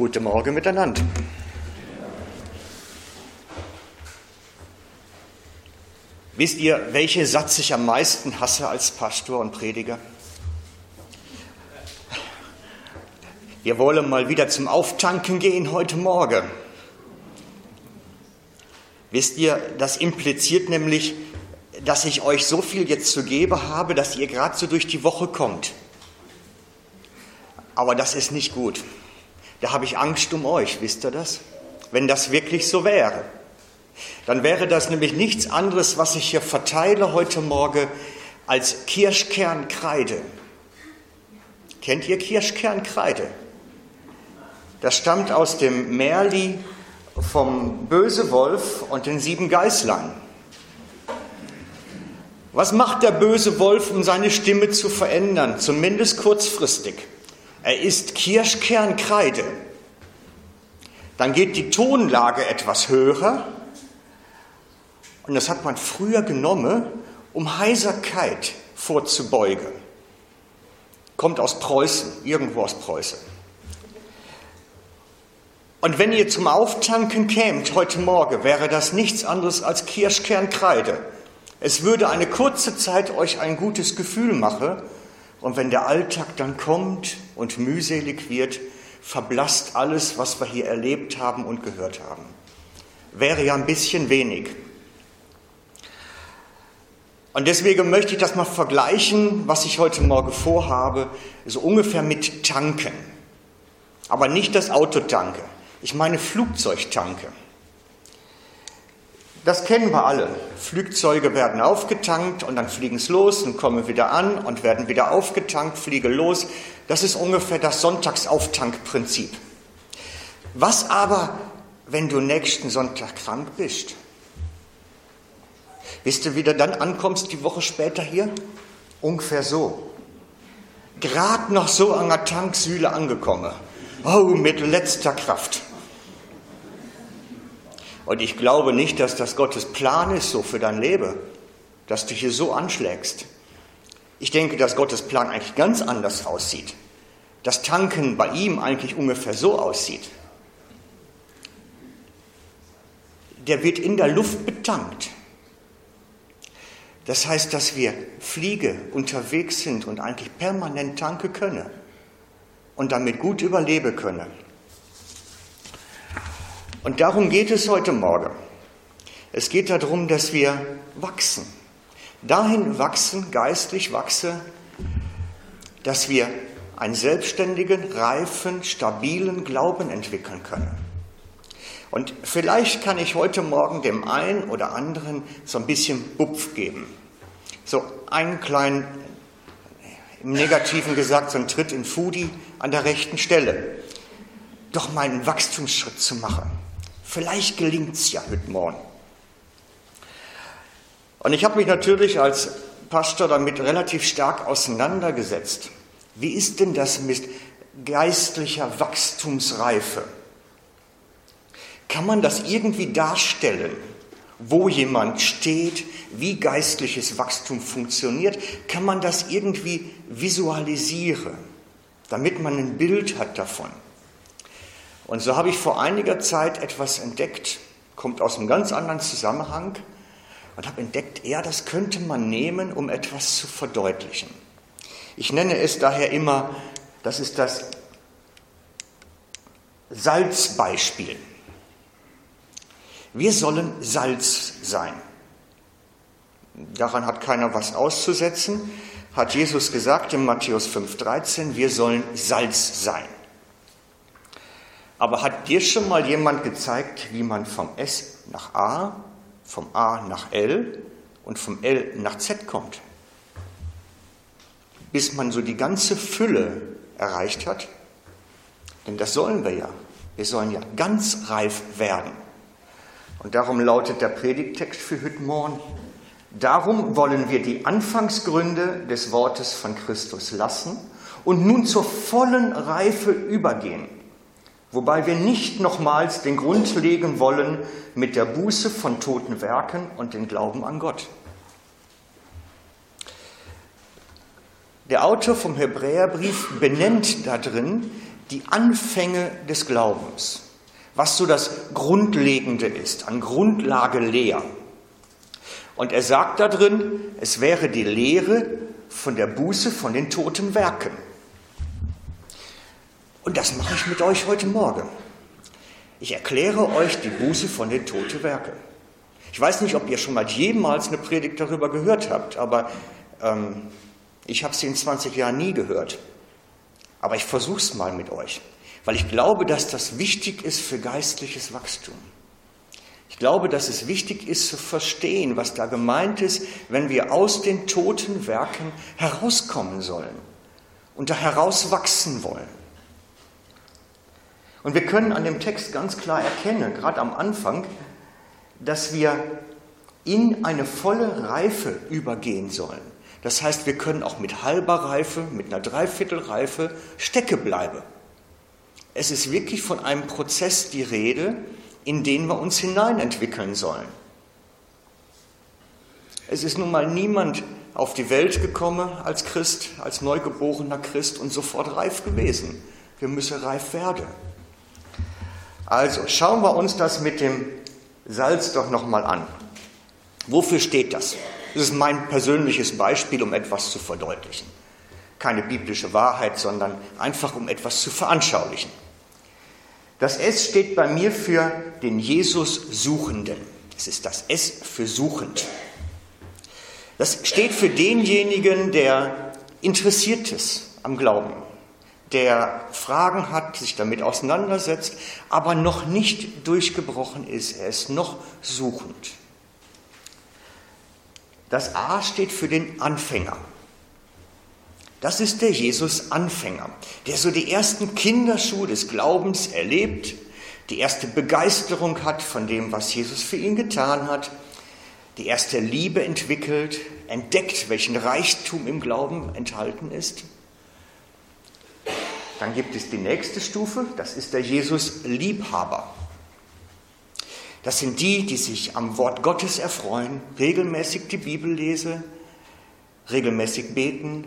Guten Morgen miteinander. Wisst ihr, welchen Satz ich am meisten hasse als Pastor und Prediger? Wir wollen mal wieder zum Auftanken gehen heute Morgen. Wisst ihr, das impliziert nämlich, dass ich euch so viel jetzt zu geben habe, dass ihr gerade so durch die Woche kommt. Aber das ist nicht gut. Da habe ich Angst um euch, wisst ihr das? Wenn das wirklich so wäre. Dann wäre das nämlich nichts anderes, was ich hier verteile heute Morgen, als Kirschkernkreide. Kennt ihr Kirschkernkreide? Das stammt aus dem Märli vom Böse Wolf und den sieben Geißlein. Was macht der böse Wolf, um seine Stimme zu verändern, zumindest kurzfristig? Er isst Kirschkernkreide. Dann geht die Tonlage etwas höher. Und das hat man früher genommen, um Heiserkeit vorzubeugen. Kommt aus Preußen, irgendwo aus Preußen. Und wenn ihr zum Auftanken kämt heute Morgen, wäre das nichts anderes als Kirschkernkreide. Es würde eine kurze Zeit euch ein gutes Gefühl machen, und wenn der Alltag dann kommt und mühselig wird, verblasst alles, was wir hier erlebt haben und gehört haben. Wäre ja ein bisschen wenig. Und deswegen möchte ich das mal vergleichen, was ich heute Morgen vorhabe, so ungefähr mit Tanken. Aber nicht das Autotanke. Ich meine Flugzeugtanke. Das kennen wir alle. Flugzeuge werden aufgetankt und dann fliegen es los und kommen wieder an und werden wieder aufgetankt, fliegen los. Das ist ungefähr das Sonntagsauftankprinzip. Was aber, wenn du nächsten Sonntag krank bist? Wisst du, wie du dann ankommst die Woche später hier? Ungefähr so. Gerade noch so an der Tanksühle angekommen. Oh, mit letzter Kraft. Und ich glaube nicht, dass das Gottes Plan ist so für dein Leben, dass du hier so anschlägst. Ich denke, dass Gottes Plan eigentlich ganz anders aussieht. Das Tanken bei ihm eigentlich ungefähr so aussieht. Der wird in der Luft betankt. Das heißt, dass wir Fliege unterwegs sind und eigentlich permanent tanken können und damit gut überleben können. Und darum geht es heute Morgen. Es geht darum, dass wir wachsen. Dahin wachsen, geistlich wachsen, dass wir einen selbstständigen, reifen, stabilen Glauben entwickeln können. Und vielleicht kann ich heute Morgen dem einen oder anderen so ein bisschen Bupf geben. So einen kleinen, im Negativen gesagt, so einen Tritt in Fudi an der rechten Stelle. Doch mal einen Wachstumsschritt zu machen. Vielleicht gelingt es ja heute Morgen. Und ich habe mich natürlich als Pastor damit relativ stark auseinandergesetzt. Wie ist denn das mit geistlicher Wachstumsreife? Kann man das irgendwie darstellen, wo jemand steht, wie geistliches Wachstum funktioniert? Kann man das irgendwie visualisieren, damit man ein Bild hat davon? Und so habe ich vor einiger Zeit etwas entdeckt, kommt aus einem ganz anderen Zusammenhang und habe entdeckt, ja, das könnte man nehmen, um etwas zu verdeutlichen. Ich nenne es daher immer, das ist das Salzbeispiel. Wir sollen Salz sein. Daran hat keiner was auszusetzen, hat Jesus gesagt in Matthäus 5,13, wir sollen Salz sein. Aber hat dir schon mal jemand gezeigt, wie man vom S nach A, vom A nach L und vom L nach Z kommt? Bis man so die ganze Fülle erreicht hat? Denn das sollen wir ja. Wir sollen ja ganz reif werden. Und darum lautet der Predigtext für heute Morgen, darum wollen wir die Anfangsgründe des Wortes von Christus lassen und nun zur vollen Reife übergehen wobei wir nicht nochmals den Grund legen wollen mit der Buße von toten Werken und den Glauben an Gott. Der Autor vom Hebräerbrief benennt da drin die Anfänge des Glaubens, was so das Grundlegende ist, an Grundlage leer. Und er sagt da drin, es wäre die Lehre von der Buße von den toten Werken. Und das mache ich mit euch heute Morgen. Ich erkläre euch die Buße von den toten Werken. Ich weiß nicht, ob ihr schon mal jemals eine Predigt darüber gehört habt, aber ähm, ich habe sie in 20 Jahren nie gehört. Aber ich versuche es mal mit euch, weil ich glaube, dass das wichtig ist für geistliches Wachstum. Ich glaube, dass es wichtig ist zu verstehen, was da gemeint ist, wenn wir aus den toten Werken herauskommen sollen und da herauswachsen wollen. Und wir können an dem Text ganz klar erkennen, gerade am Anfang, dass wir in eine volle Reife übergehen sollen. Das heißt, wir können auch mit halber Reife, mit einer Dreiviertelreife stecke bleiben. Es ist wirklich von einem Prozess die Rede, in den wir uns hineinentwickeln sollen. Es ist nun mal niemand auf die Welt gekommen als Christ, als neugeborener Christ und sofort reif gewesen. Wir müssen reif werden. Also schauen wir uns das mit dem Salz doch nochmal an. Wofür steht das? Das ist mein persönliches Beispiel, um etwas zu verdeutlichen. Keine biblische Wahrheit, sondern einfach um etwas zu veranschaulichen. Das S steht bei mir für den Jesus Suchenden. Es ist das S für suchend. Das steht für denjenigen, der interessiert ist am Glauben, der Fragen hat, sich damit auseinandersetzt, aber noch nicht durchgebrochen ist. Er ist noch suchend. Das A steht für den Anfänger. Das ist der Jesus-Anfänger, der so die ersten Kinderschuhe des Glaubens erlebt, die erste Begeisterung hat von dem, was Jesus für ihn getan hat, die erste Liebe entwickelt, entdeckt, welchen Reichtum im Glauben enthalten ist. Dann gibt es die nächste Stufe, das ist der Jesus-Liebhaber. Das sind die, die sich am Wort Gottes erfreuen, regelmäßig die Bibel lesen, regelmäßig beten,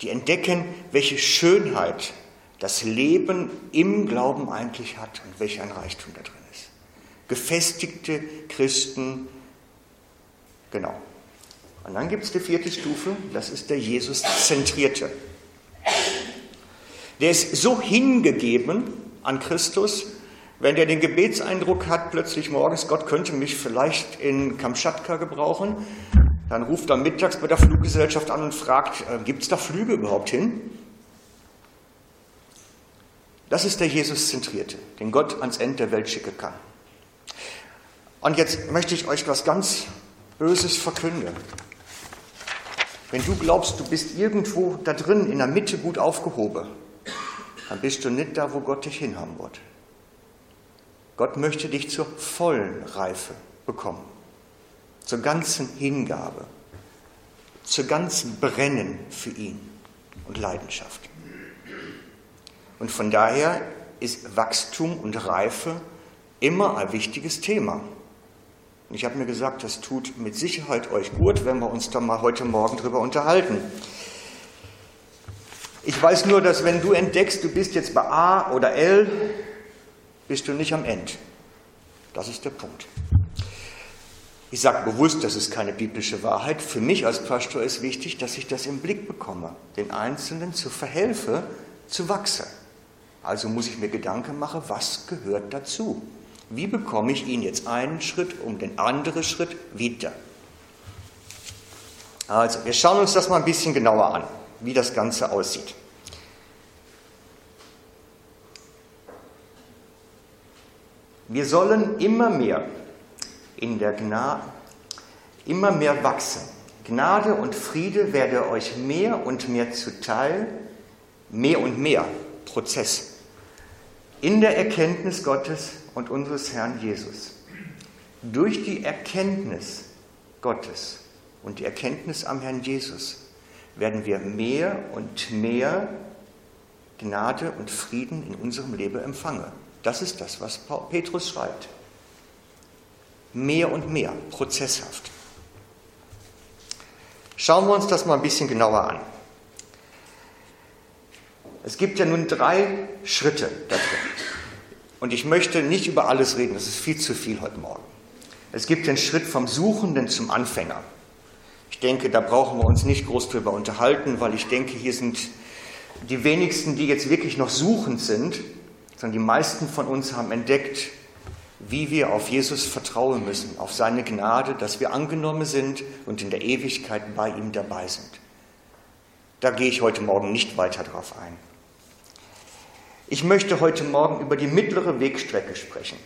die entdecken, welche Schönheit das Leben im Glauben eigentlich hat und welch ein Reichtum da drin ist. Gefestigte Christen, genau. Und dann gibt es die vierte Stufe, das ist der Jesus-Zentrierte. Der ist so hingegeben an Christus, wenn der den Gebetseindruck hat, plötzlich morgens, Gott könnte mich vielleicht in Kamtschatka gebrauchen, dann ruft er mittags bei der Fluggesellschaft an und fragt, äh, gibt es da Flüge überhaupt hin? Das ist der Jesus-Zentrierte, den Gott ans Ende der Welt schicken kann. Und jetzt möchte ich euch was ganz Böses verkünden. Wenn du glaubst, du bist irgendwo da drin in der Mitte gut aufgehoben, dann bist du nicht da, wo Gott dich hinhaben wird. Gott möchte dich zur vollen Reife bekommen, zur ganzen Hingabe, zur ganzen Brennen für ihn und Leidenschaft. Und von daher ist Wachstum und Reife immer ein wichtiges Thema. Und ich habe mir gesagt, das tut mit Sicherheit euch gut, wenn wir uns da mal heute Morgen drüber unterhalten. Ich weiß nur, dass wenn du entdeckst, du bist jetzt bei A oder L, bist du nicht am Ende. Das ist der Punkt. Ich sage bewusst, das ist keine biblische Wahrheit. Für mich als Pastor ist wichtig, dass ich das im Blick bekomme, den Einzelnen zu verhelfe, zu wachsen. Also muss ich mir Gedanken machen, was gehört dazu? Wie bekomme ich ihn jetzt einen Schritt um den anderen Schritt wieder? Also, wir schauen uns das mal ein bisschen genauer an, wie das Ganze aussieht. Wir sollen immer mehr in der Gnade, immer mehr wachsen. Gnade und Friede werde euch mehr und mehr zuteil, mehr und mehr Prozess in der Erkenntnis Gottes und unseres Herrn Jesus. Durch die Erkenntnis Gottes und die Erkenntnis am Herrn Jesus werden wir mehr und mehr Gnade und Frieden in unserem Leben empfangen. Das ist das, was Petrus schreibt. Mehr und mehr, prozesshaft. Schauen wir uns das mal ein bisschen genauer an. Es gibt ja nun drei Schritte da drin. Und ich möchte nicht über alles reden, das ist viel zu viel heute Morgen. Es gibt den Schritt vom Suchenden zum Anfänger. Ich denke, da brauchen wir uns nicht groß drüber unterhalten, weil ich denke, hier sind die wenigsten, die jetzt wirklich noch suchend sind, sondern die meisten von uns haben entdeckt, wie wir auf Jesus vertrauen müssen, auf seine Gnade, dass wir angenommen sind und in der Ewigkeit bei ihm dabei sind. Da gehe ich heute Morgen nicht weiter drauf ein. Ich möchte heute Morgen über die mittlere Wegstrecke sprechen,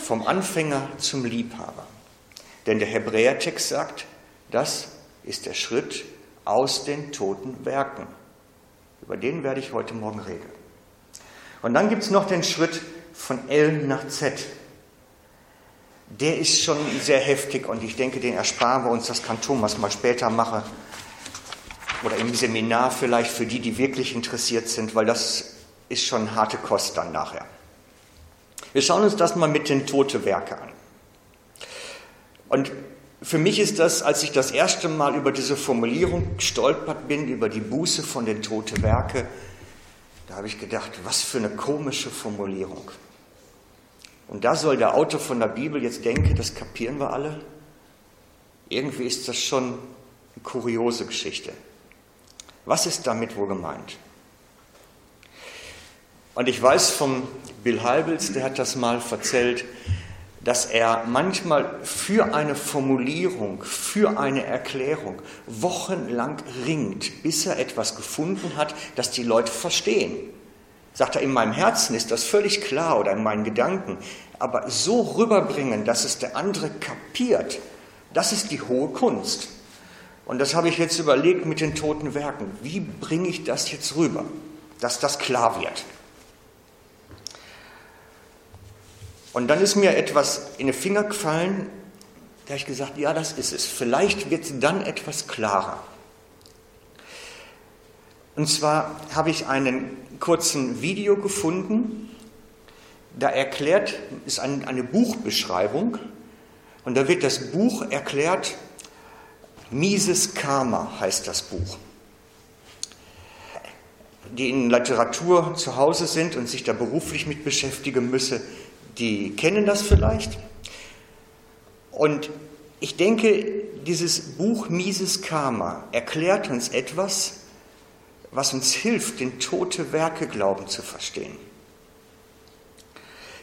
vom Anfänger zum Liebhaber. Denn der Hebräertext sagt, das ist der Schritt aus den toten Werken. Über den werde ich heute Morgen reden. Und dann gibt es noch den Schritt von L nach Z. Der ist schon sehr heftig und ich denke, den ersparen wir uns, das kann Thomas mal später machen. Oder im Seminar vielleicht für die, die wirklich interessiert sind, weil das ist schon harte Kost dann nachher. Wir schauen uns das mal mit den Tote Werke an. Und für mich ist das, als ich das erste Mal über diese Formulierung gestolpert bin, über die Buße von den Tote Werke, da habe ich gedacht, was für eine komische Formulierung. Und da soll der Autor von der Bibel jetzt denken, das kapieren wir alle. Irgendwie ist das schon eine kuriose Geschichte. Was ist damit wohl gemeint? Und ich weiß vom Bill Halbels, der hat das mal erzählt, dass er manchmal für eine Formulierung, für eine Erklärung wochenlang ringt, bis er etwas gefunden hat, das die Leute verstehen. Sagt er, in meinem Herzen ist das völlig klar oder in meinen Gedanken, aber so rüberbringen, dass es der andere kapiert, das ist die hohe Kunst. Und das habe ich jetzt überlegt mit den toten Werken. Wie bringe ich das jetzt rüber, dass das klar wird? Und dann ist mir etwas in den Finger gefallen, da habe ich gesagt, ja, das ist es. Vielleicht wird es dann etwas klarer. Und zwar habe ich einen kurzen Video gefunden, da erklärt, ist eine Buchbeschreibung, und da wird das Buch erklärt, Mises Karma heißt das Buch. Die in Literatur zu Hause sind und sich da beruflich mit beschäftigen müssen, die kennen das vielleicht. Und ich denke, dieses Buch Mises Karma erklärt uns etwas, was uns hilft, den tote Werke Glauben zu verstehen.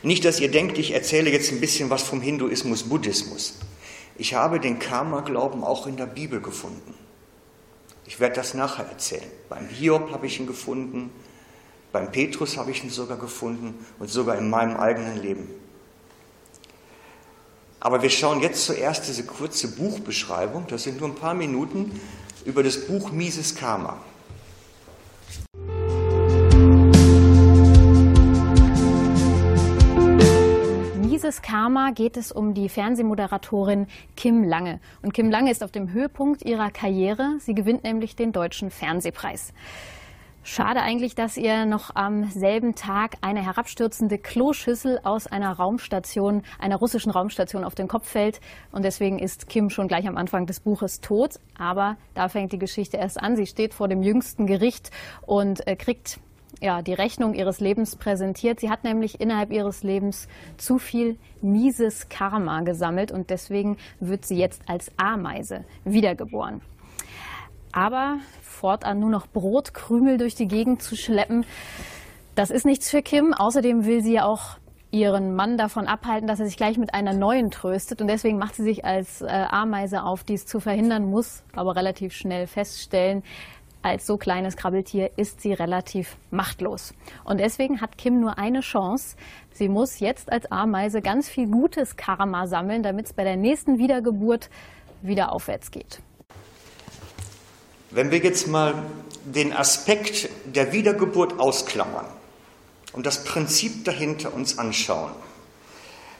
Nicht, dass ihr denkt, ich erzähle jetzt ein bisschen was vom Hinduismus, Buddhismus. Ich habe den Karma-Glauben auch in der Bibel gefunden. Ich werde das nachher erzählen. Beim Hiob habe ich ihn gefunden, beim Petrus habe ich ihn sogar gefunden und sogar in meinem eigenen Leben. Aber wir schauen jetzt zuerst diese kurze Buchbeschreibung, das sind nur ein paar Minuten, über das Buch Mises Karma. Mises Karma geht es um die Fernsehmoderatorin Kim Lange. Und Kim Lange ist auf dem Höhepunkt ihrer Karriere. Sie gewinnt nämlich den Deutschen Fernsehpreis. Schade eigentlich, dass ihr noch am selben Tag eine herabstürzende Kloschüssel aus einer Raumstation, einer russischen Raumstation auf den Kopf fällt. Und deswegen ist Kim schon gleich am Anfang des Buches tot. Aber da fängt die Geschichte erst an. Sie steht vor dem jüngsten Gericht und äh, kriegt ja, die Rechnung ihres Lebens präsentiert. Sie hat nämlich innerhalb ihres Lebens zu viel mieses Karma gesammelt und deswegen wird sie jetzt als Ameise wiedergeboren. Aber fortan nur noch Brotkrümel durch die Gegend zu schleppen, das ist nichts für Kim. Außerdem will sie ja auch ihren Mann davon abhalten, dass er sich gleich mit einer neuen tröstet. Und deswegen macht sie sich als äh, Ameise auf, dies zu verhindern, muss aber relativ schnell feststellen, als so kleines Krabbeltier ist sie relativ machtlos. Und deswegen hat Kim nur eine Chance. Sie muss jetzt als Ameise ganz viel gutes Karma sammeln, damit es bei der nächsten Wiedergeburt wieder aufwärts geht. Wenn wir jetzt mal den Aspekt der Wiedergeburt ausklammern und das Prinzip dahinter uns anschauen,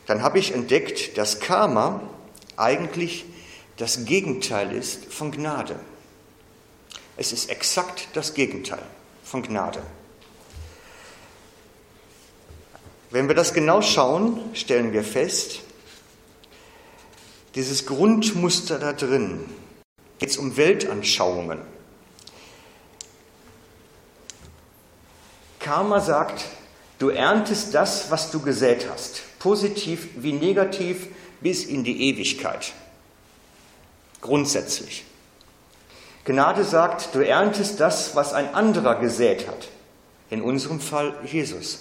dann habe ich entdeckt, dass Karma eigentlich das Gegenteil ist von Gnade. Es ist exakt das Gegenteil von Gnade. Wenn wir das genau schauen, stellen wir fest, dieses Grundmuster da drin, geht es um Weltanschauungen. Karma sagt, du erntest das, was du gesät hast, positiv wie negativ bis in die Ewigkeit. Grundsätzlich. Gnade sagt, du erntest das, was ein anderer gesät hat. In unserem Fall Jesus.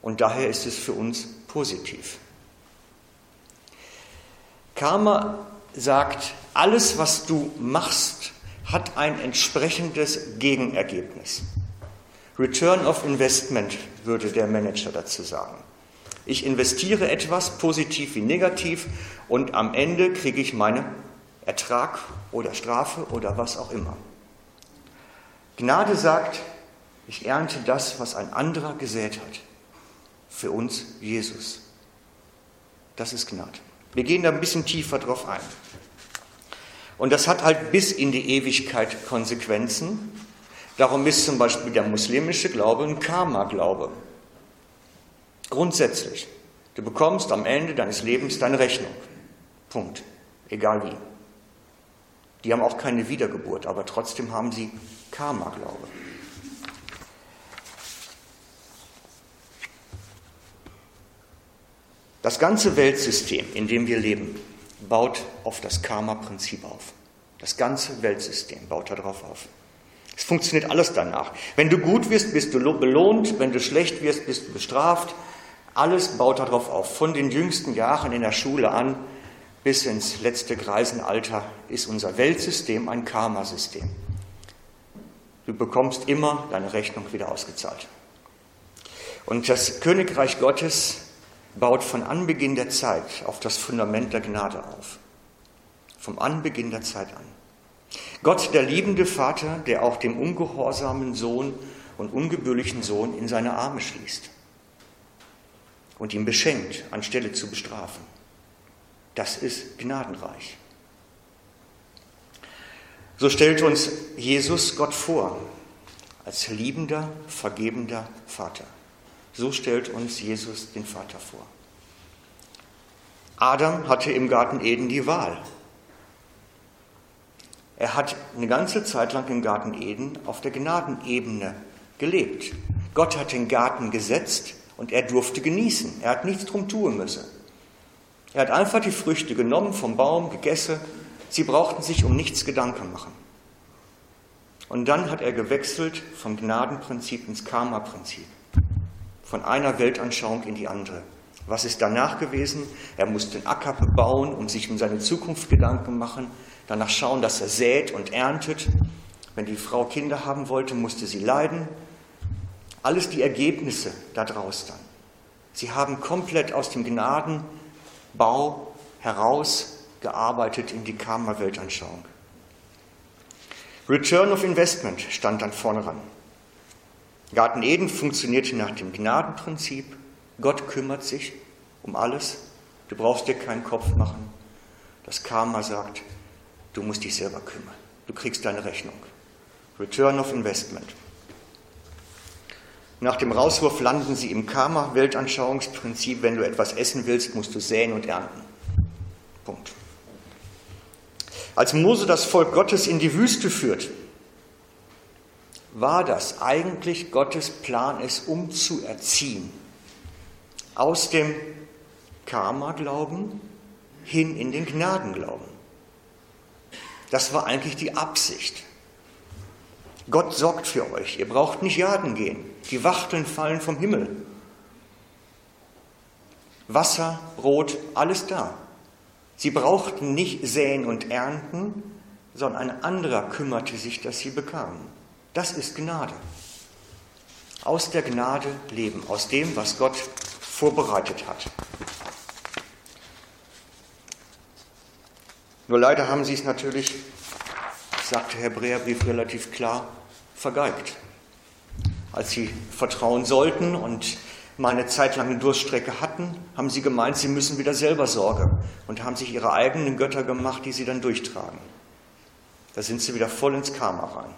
Und daher ist es für uns positiv. Karma sagt, alles, was du machst, hat ein entsprechendes Gegenergebnis. Return of Investment würde der Manager dazu sagen. Ich investiere etwas, positiv wie negativ, und am Ende kriege ich meinen Ertrag oder Strafe oder was auch immer. Gnade sagt, ich ernte das, was ein anderer gesät hat. Für uns Jesus. Das ist Gnade. Wir gehen da ein bisschen tiefer drauf ein. Und das hat halt bis in die Ewigkeit Konsequenzen. Darum ist zum Beispiel der muslimische Glaube ein Karma-Glaube. Grundsätzlich. Du bekommst am Ende deines Lebens deine Rechnung. Punkt. Egal wie. Die haben auch keine Wiedergeburt, aber trotzdem haben sie Karma-Glaube. Das ganze Weltsystem, in dem wir leben, baut auf das Karma-Prinzip auf. Das ganze Weltsystem baut darauf auf. Es funktioniert alles danach. Wenn du gut wirst, bist du belohnt, wenn du schlecht wirst, bist du bestraft. Alles baut darauf auf. Von den jüngsten Jahren in der Schule an bis ins letzte Greisenalter ist unser Weltsystem ein Karma-System. Du bekommst immer deine Rechnung wieder ausgezahlt. Und das Königreich Gottes baut von Anbeginn der Zeit auf das Fundament der Gnade auf. Vom Anbeginn der Zeit an. Gott, der liebende Vater, der auch dem ungehorsamen Sohn und ungebührlichen Sohn in seine Arme schließt und ihn beschenkt, anstelle zu bestrafen. Das ist gnadenreich. So stellt uns Jesus Gott vor, als liebender, vergebender Vater. So stellt uns Jesus den Vater vor. Adam hatte im Garten Eden die Wahl. Er hat eine ganze Zeit lang im Garten Eden auf der Gnadenebene gelebt. Gott hat den Garten gesetzt und er durfte genießen. Er hat nichts drum tun müssen. Er hat einfach die Früchte genommen vom Baum, gegessen. Sie brauchten sich um nichts Gedanken machen. Und dann hat er gewechselt vom Gnadenprinzip ins Karma-Prinzip. Von einer Weltanschauung in die andere. Was ist danach gewesen? Er musste den Acker bebauen und sich um seine Zukunft Gedanken machen danach schauen, dass er sät und erntet. Wenn die Frau Kinder haben wollte, musste sie leiden. Alles die Ergebnisse daraus dann. Sie haben komplett aus dem Gnadenbau heraus gearbeitet in die Karma-Weltanschauung. Return of Investment stand dann vorne ran. Garten Eden funktionierte nach dem Gnadenprinzip. Gott kümmert sich um alles. Du brauchst dir keinen Kopf machen. Das Karma sagt, Du musst dich selber kümmern. Du kriegst deine Rechnung. Return of Investment. Nach dem Rauswurf landen sie im Karma-Weltanschauungsprinzip. Wenn du etwas essen willst, musst du säen und ernten. Punkt. Als Mose das Volk Gottes in die Wüste führt, war das eigentlich Gottes Plan, es umzuerziehen. Aus dem Karma-Glauben hin in den Gnadenglauben. Das war eigentlich die Absicht. Gott sorgt für euch. Ihr braucht nicht jagen gehen. Die Wachteln fallen vom Himmel. Wasser, Brot, alles da. Sie brauchten nicht säen und ernten, sondern ein anderer kümmerte sich, dass sie bekamen. Das ist Gnade. Aus der Gnade leben, aus dem, was Gott vorbereitet hat. Nur leider haben sie es natürlich, sagt der Hebräerbrief relativ klar, vergeigt. Als sie vertrauen sollten und mal eine Zeit eine Durststrecke hatten, haben sie gemeint, sie müssen wieder selber Sorge und haben sich ihre eigenen Götter gemacht, die sie dann durchtragen. Da sind sie wieder voll ins Karma rein.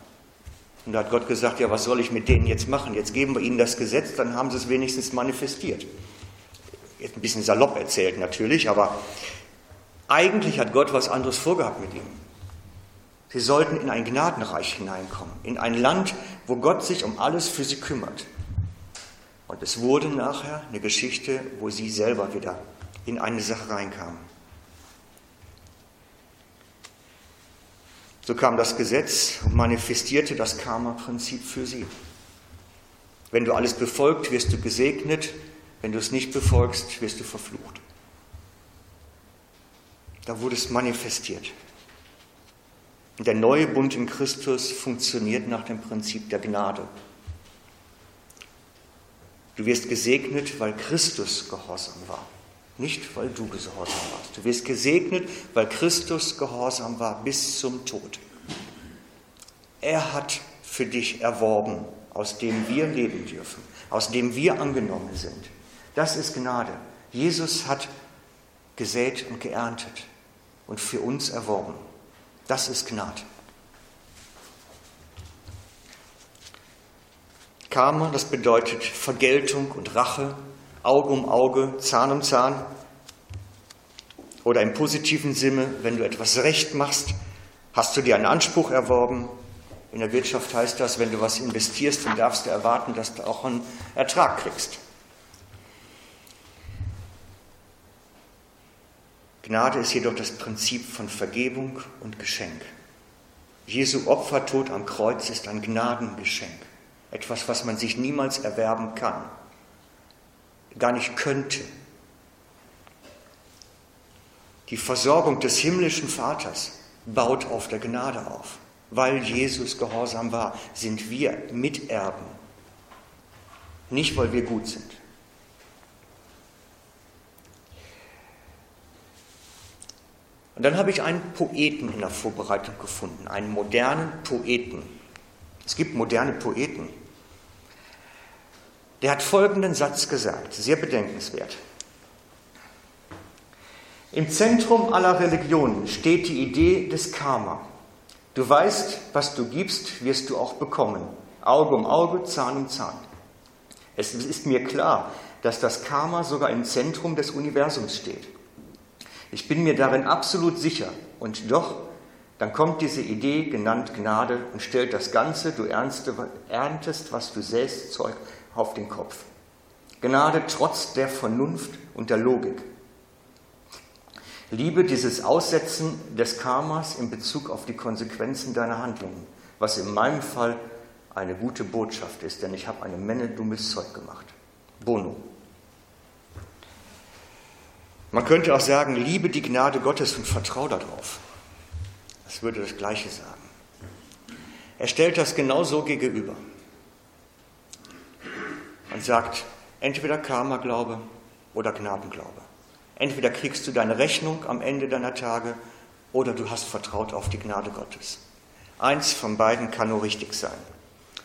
Und da hat Gott gesagt, ja, was soll ich mit denen jetzt machen? Jetzt geben wir ihnen das Gesetz, dann haben sie es wenigstens manifestiert. Jetzt ein bisschen salopp erzählt natürlich, aber eigentlich hat Gott was anderes vorgehabt mit ihm. Sie sollten in ein Gnadenreich hineinkommen, in ein Land, wo Gott sich um alles für sie kümmert, Und es wurde nachher eine Geschichte, wo sie selber wieder in eine Sache reinkam. So kam das Gesetz und manifestierte das Karma-Prinzip für sie. Wenn du alles befolgt, wirst du gesegnet. Wenn du es nicht befolgst, wirst du verflucht. Da wurde es manifestiert. Und der neue Bund in Christus funktioniert nach dem Prinzip der Gnade. Du wirst gesegnet, weil Christus gehorsam war, nicht weil du gehorsam warst. Du wirst gesegnet, weil Christus gehorsam war bis zum Tod. Er hat für dich erworben, aus dem wir leben dürfen, aus dem wir angenommen sind. Das ist Gnade. Jesus hat gesät und geerntet und für uns erworben. Das ist Gnade. Karma, das bedeutet Vergeltung und Rache, Auge um Auge, Zahn um Zahn. Oder im positiven Sinne, wenn du etwas recht machst, hast du dir einen Anspruch erworben. In der Wirtschaft heißt das, wenn du was investierst, dann darfst du erwarten, dass du auch einen Ertrag kriegst. Gnade ist jedoch das Prinzip von Vergebung und Geschenk. Jesu Opfertod am Kreuz ist ein Gnadengeschenk. Etwas, was man sich niemals erwerben kann, gar nicht könnte. Die Versorgung des himmlischen Vaters baut auf der Gnade auf. Weil Jesus gehorsam war, sind wir Miterben. Nicht, weil wir gut sind. Und dann habe ich einen Poeten in der Vorbereitung gefunden, einen modernen Poeten. Es gibt moderne Poeten. Der hat folgenden Satz gesagt, sehr bedenkenswert. Im Zentrum aller Religionen steht die Idee des Karma. Du weißt, was du gibst, wirst du auch bekommen. Auge um Auge, Zahn um Zahn. Es ist mir klar, dass das Karma sogar im Zentrum des Universums steht. Ich bin mir darin absolut sicher. Und doch, dann kommt diese Idee, genannt Gnade, und stellt das Ganze, du erntest, was du säst, Zeug auf den Kopf. Gnade trotz der Vernunft und der Logik. Liebe dieses Aussetzen des Karmas in Bezug auf die Konsequenzen deiner Handlungen, was in meinem Fall eine gute Botschaft ist, denn ich habe eine Menge dummes Zeug gemacht. Bono. Man könnte auch sagen, liebe die Gnade Gottes und vertraue darauf. Das würde das Gleiche sagen. Er stellt das genau so gegenüber und sagt, entweder Karma-Glaube oder Gnadenglaube. Entweder kriegst du deine Rechnung am Ende deiner Tage oder du hast vertraut auf die Gnade Gottes. Eins von beiden kann nur richtig sein.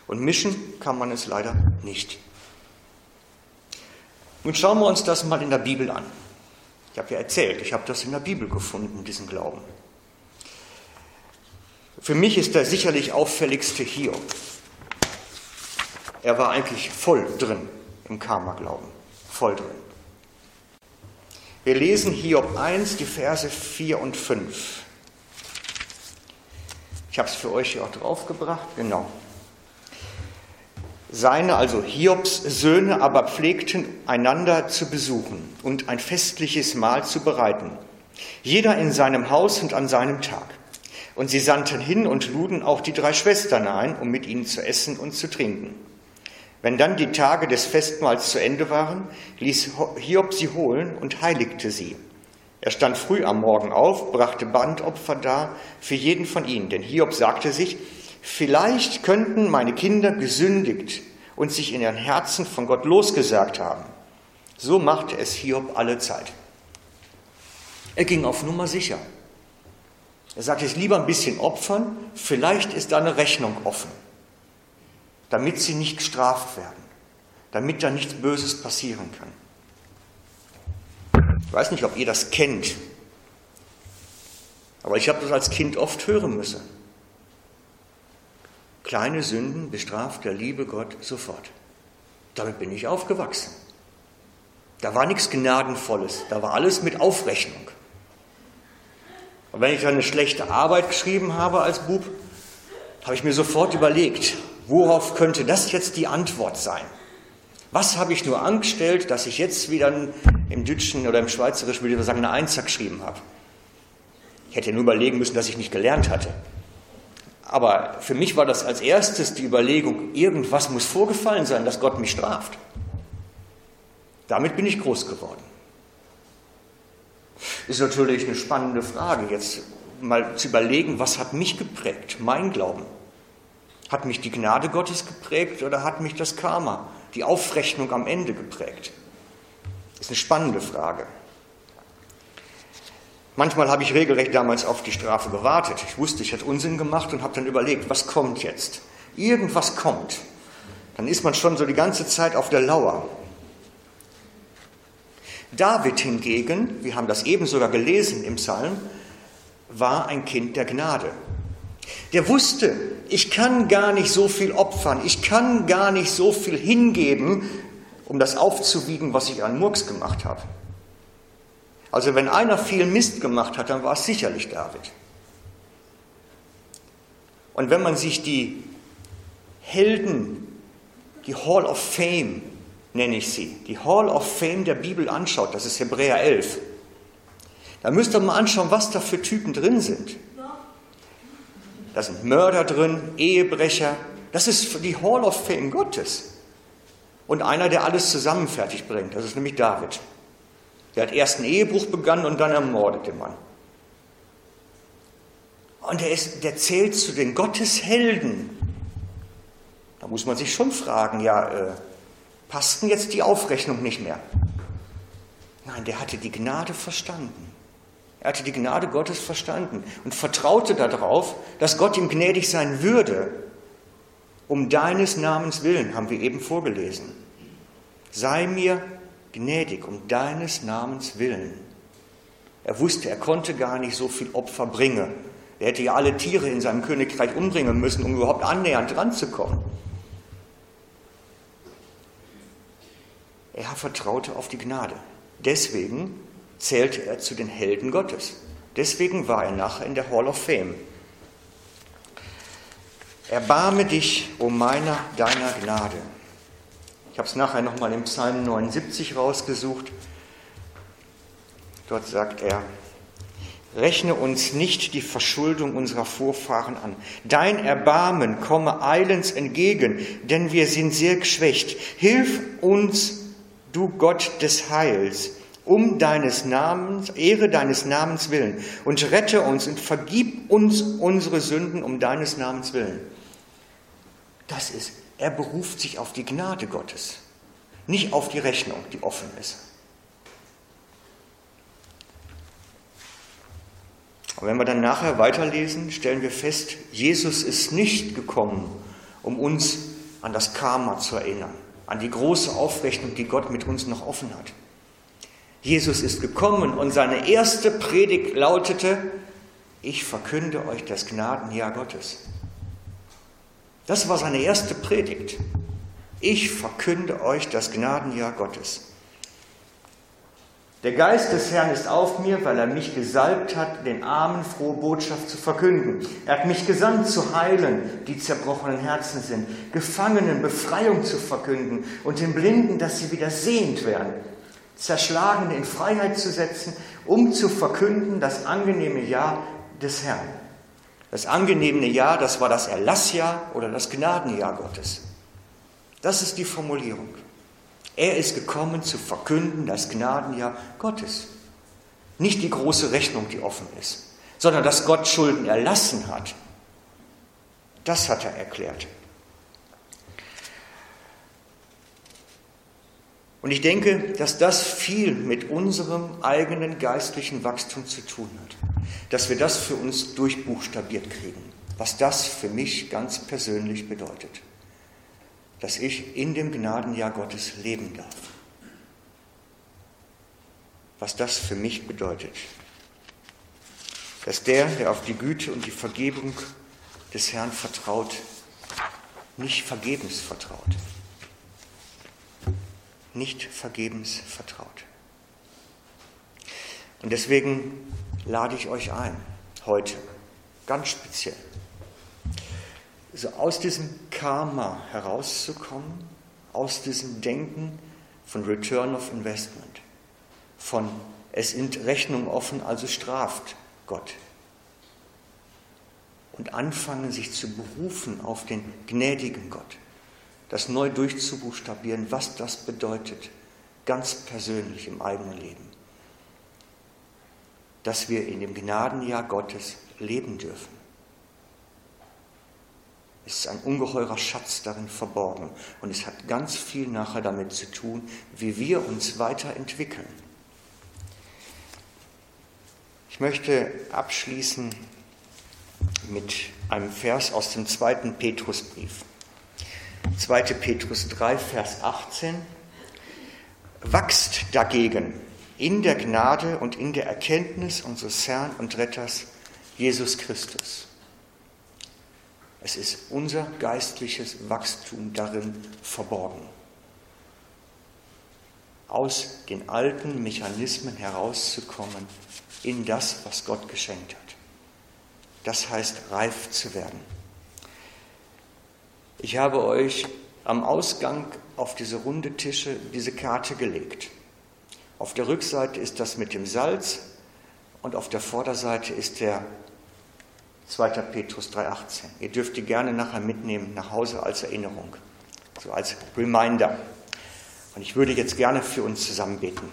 Und mischen kann man es leider nicht. Nun schauen wir uns das mal in der Bibel an. Ich habe ja erzählt, ich habe das in der Bibel gefunden, diesen Glauben. Für mich ist der sicherlich auffälligste Hiob. Er war eigentlich voll drin im Karma-Glauben, voll drin. Wir lesen Hiob 1, die Verse 4 und 5. Ich habe es für euch hier auch draufgebracht, genau. Seine, also Hiobs Söhne, aber pflegten einander zu besuchen und ein festliches Mahl zu bereiten, jeder in seinem Haus und an seinem Tag. Und sie sandten hin und luden auch die drei Schwestern ein, um mit ihnen zu essen und zu trinken. Wenn dann die Tage des Festmahls zu Ende waren, ließ Hiob sie holen und heiligte sie. Er stand früh am Morgen auf, brachte Bandopfer dar für jeden von ihnen, denn Hiob sagte sich, vielleicht könnten meine Kinder gesündigt und sich in ihren Herzen von Gott losgesagt haben. So machte es Hiob alle Zeit. Er ging auf Nummer sicher. Er sagte, es lieber ein bisschen opfern, vielleicht ist da eine Rechnung offen damit sie nicht gestraft werden, damit da nichts Böses passieren kann. Ich weiß nicht, ob ihr das kennt, aber ich habe das als Kind oft hören müssen. Kleine Sünden bestraft der liebe Gott sofort. Damit bin ich aufgewachsen. Da war nichts Gnadenvolles, da war alles mit Aufrechnung. Und wenn ich eine schlechte Arbeit geschrieben habe als Bub, habe ich mir sofort überlegt, Worauf könnte das jetzt die Antwort sein? Was habe ich nur angestellt, dass ich jetzt wieder im Deutschen oder im Schweizerischen, würde ich sagen, eine Einser geschrieben habe? Ich hätte nur überlegen müssen, dass ich nicht gelernt hatte. Aber für mich war das als erstes die Überlegung, irgendwas muss vorgefallen sein, dass Gott mich straft. Damit bin ich groß geworden. Ist natürlich eine spannende Frage, jetzt mal zu überlegen, was hat mich geprägt, mein Glauben? Hat mich die Gnade Gottes geprägt oder hat mich das Karma, die Aufrechnung am Ende geprägt? Ist eine spannende Frage. Manchmal habe ich regelrecht damals auf die Strafe gewartet. Ich wusste, ich hätte Unsinn gemacht und habe dann überlegt, was kommt jetzt? Irgendwas kommt. Dann ist man schon so die ganze Zeit auf der Lauer. David hingegen, wir haben das eben sogar gelesen im Psalm, war ein Kind der Gnade. Der wusste, ich kann gar nicht so viel opfern, ich kann gar nicht so viel hingeben, um das aufzuwiegen, was ich an Murks gemacht habe. Also wenn einer viel Mist gemacht hat, dann war es sicherlich David. Und wenn man sich die Helden, die Hall of Fame nenne ich sie, die Hall of Fame der Bibel anschaut, das ist Hebräer 11, dann müsst ihr mal anschauen, was da für Typen drin sind. Da sind Mörder drin, Ehebrecher. Das ist die Hall of Fame Gottes. Und einer, der alles zusammen fertig bringt, das ist nämlich David. Der hat erst einen Ehebruch begangen und dann ermordet den Mann. Und der, ist, der zählt zu den Gotteshelden. Da muss man sich schon fragen, ja, äh, denn jetzt die Aufrechnung nicht mehr? Nein, der hatte die Gnade verstanden. Er hatte die Gnade Gottes verstanden und vertraute darauf, dass Gott ihm gnädig sein würde. Um deines Namens willen, haben wir eben vorgelesen. Sei mir gnädig um deines Namens willen. Er wusste, er konnte gar nicht so viel Opfer bringen. Er hätte ja alle Tiere in seinem Königreich umbringen müssen, um überhaupt annähernd ranzukommen. Er vertraute auf die Gnade. Deswegen zählte er zu den Helden Gottes. Deswegen war er nachher in der Hall of Fame. Erbarme dich um meiner, deiner Gnade. Ich habe es nachher nochmal im Psalm 79 rausgesucht. Dort sagt er, Rechne uns nicht die Verschuldung unserer Vorfahren an. Dein Erbarmen komme eilends entgegen, denn wir sind sehr geschwächt. Hilf uns, du Gott des Heils um deines Namens, Ehre deines Namens willen und rette uns und vergib uns unsere Sünden um deines Namens willen. Das ist, er beruft sich auf die Gnade Gottes, nicht auf die Rechnung, die offen ist. Und wenn wir dann nachher weiterlesen, stellen wir fest, Jesus ist nicht gekommen, um uns an das Karma zu erinnern, an die große Aufrechnung, die Gott mit uns noch offen hat. Jesus ist gekommen und seine erste Predigt lautete, ich verkünde euch das Gnadenjahr Gottes. Das war seine erste Predigt. Ich verkünde euch das Gnadenjahr Gottes. Der Geist des Herrn ist auf mir, weil er mich gesalbt hat, den Armen frohe Botschaft zu verkünden. Er hat mich gesandt zu heilen, die zerbrochenen Herzen sind, Gefangenen Befreiung zu verkünden und den Blinden, dass sie wieder sehend werden Zerschlagene in Freiheit zu setzen, um zu verkünden das angenehme Ja des Herrn. Das angenehme Ja, das war das Erlassjahr oder das Gnadenjahr Gottes. Das ist die Formulierung. Er ist gekommen zu verkünden das Gnadenjahr Gottes. Nicht die große Rechnung, die offen ist, sondern dass Gott Schulden erlassen hat. Das hat er erklärt. Und ich denke, dass das viel mit unserem eigenen geistlichen Wachstum zu tun hat. Dass wir das für uns durchbuchstabiert kriegen. Was das für mich ganz persönlich bedeutet. Dass ich in dem Gnadenjahr Gottes leben darf. Was das für mich bedeutet. Dass der, der auf die Güte und die Vergebung des Herrn vertraut, nicht vergebens vertraut nicht vergebens vertraut. Und deswegen lade ich euch ein, heute, ganz speziell, so aus diesem Karma herauszukommen, aus diesem Denken von Return of Investment, von es sind Rechnungen offen, also straft Gott. Und anfangen, sich zu berufen auf den gnädigen Gott. Das neu durchzubuchstabieren, was das bedeutet, ganz persönlich im eigenen Leben. Dass wir in dem Gnadenjahr Gottes leben dürfen. Es ist ein ungeheurer Schatz darin verborgen und es hat ganz viel nachher damit zu tun, wie wir uns weiterentwickeln. Ich möchte abschließen mit einem Vers aus dem zweiten Petrusbrief. 2. Petrus 3, Vers 18. Wachst dagegen in der Gnade und in der Erkenntnis unseres Herrn und Retters Jesus Christus. Es ist unser geistliches Wachstum darin verborgen. Aus den alten Mechanismen herauszukommen in das, was Gott geschenkt hat. Das heißt, reif zu werden. Ich habe euch am Ausgang auf diese runde Tische diese Karte gelegt. Auf der Rückseite ist das mit dem Salz und auf der Vorderseite ist der 2. Petrus 3,18. Ihr dürft die gerne nachher mitnehmen nach Hause als Erinnerung, so als Reminder. Und ich würde jetzt gerne für uns zusammen beten.